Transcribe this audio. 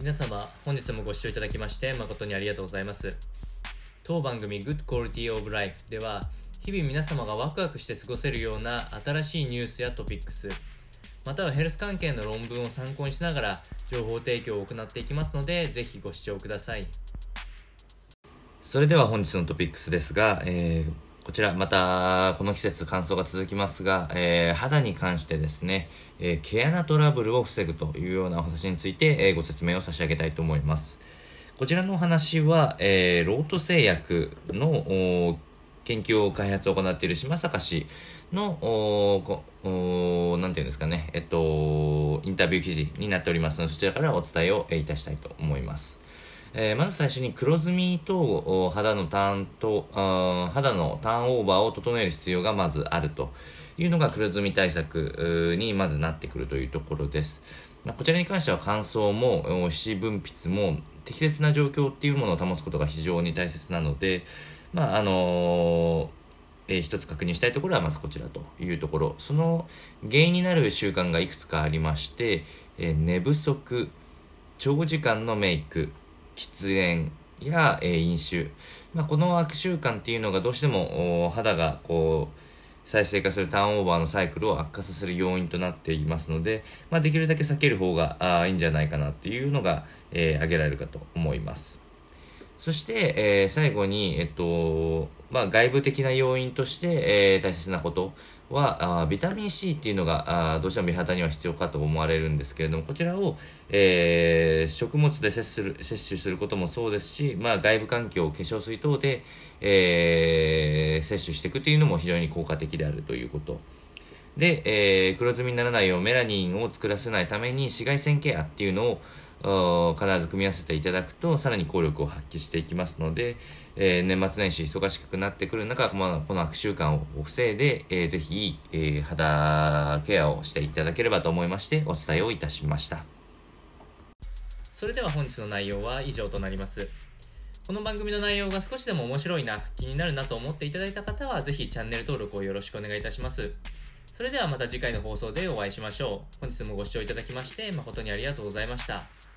皆様本日もご視聴いただきまして誠にありがとうございます。当番組 Good Quality of Life では日々皆様がワクワクして過ごせるような新しいニュースやトピックスまたはヘルス関係の論文を参考にしながら情報提供を行っていきますのでぜひご視聴ください。それでは本日のトピックスですが、えーこちら、また、この季節乾燥が続きますが、えー、肌に関してですね、えー、毛穴トラブルを防ぐというようなお話について、えー、ご説明を差し上げたいと思います。こちらのお話は、えー、ロート製薬の研究を開発を行っている島坂氏の、おなんていうんですかね、えっと、インタビュー記事になっておりますので、そちらからお伝えをいたしたいと思います。えー、まず最初に黒ずみと肌のターンと肌のターンオーバーを整える必要がまずあるというのが黒ずみ対策にまずなってくるというところです。まあ、こちらに関しては乾燥も脂分泌も適切な状況っていうものを保つことが非常に大切なので、まああのーえー、つ確認したいところはまずこちらというところその原因になる習慣がいくつかありまして、えー、寝不足長時間のメイク喫煙や、え、飲酒、まあ、この悪習慣っていうのがどうしても肌がこう再生化するターンオーバーのサイクルを悪化させる要因となっていますので、まあ、できるだけ避ける方があいいんじゃないかなっていうのが、えー、挙げられるかと思います。そして、えー、最後に、えっと、まあ、外部的な要因として、えー、大切なことはあビタミン C っていうのがあどうしても美肌には必要かと思われるんですけれどもこちらを、えー、食物で摂する摂取することもそうですし、まあ、外部環境化粧水等で、えー、摂取していくというのも非常に効果的であるということ。で、えー、黒ずみにならないようメラニンを作らせないために紫外線ケアっていうのを必ず組み合わせていただくとさらに効力を発揮していきますので、えー、年末年始忙しくなってくる中、まあ、この悪習慣を防いで、えー、ぜひ、えー、肌ケアをしていただければと思いましてお伝えをいたしましたそれでは本日の内容は以上となりますこの番組の内容が少しでも面白いな気になるなと思っていただいた方はぜひチャンネル登録をよろしくお願いいたしますそれではまた次回の放送でお会いしましょう。本日もご視聴いただきまして誠にありがとうございました。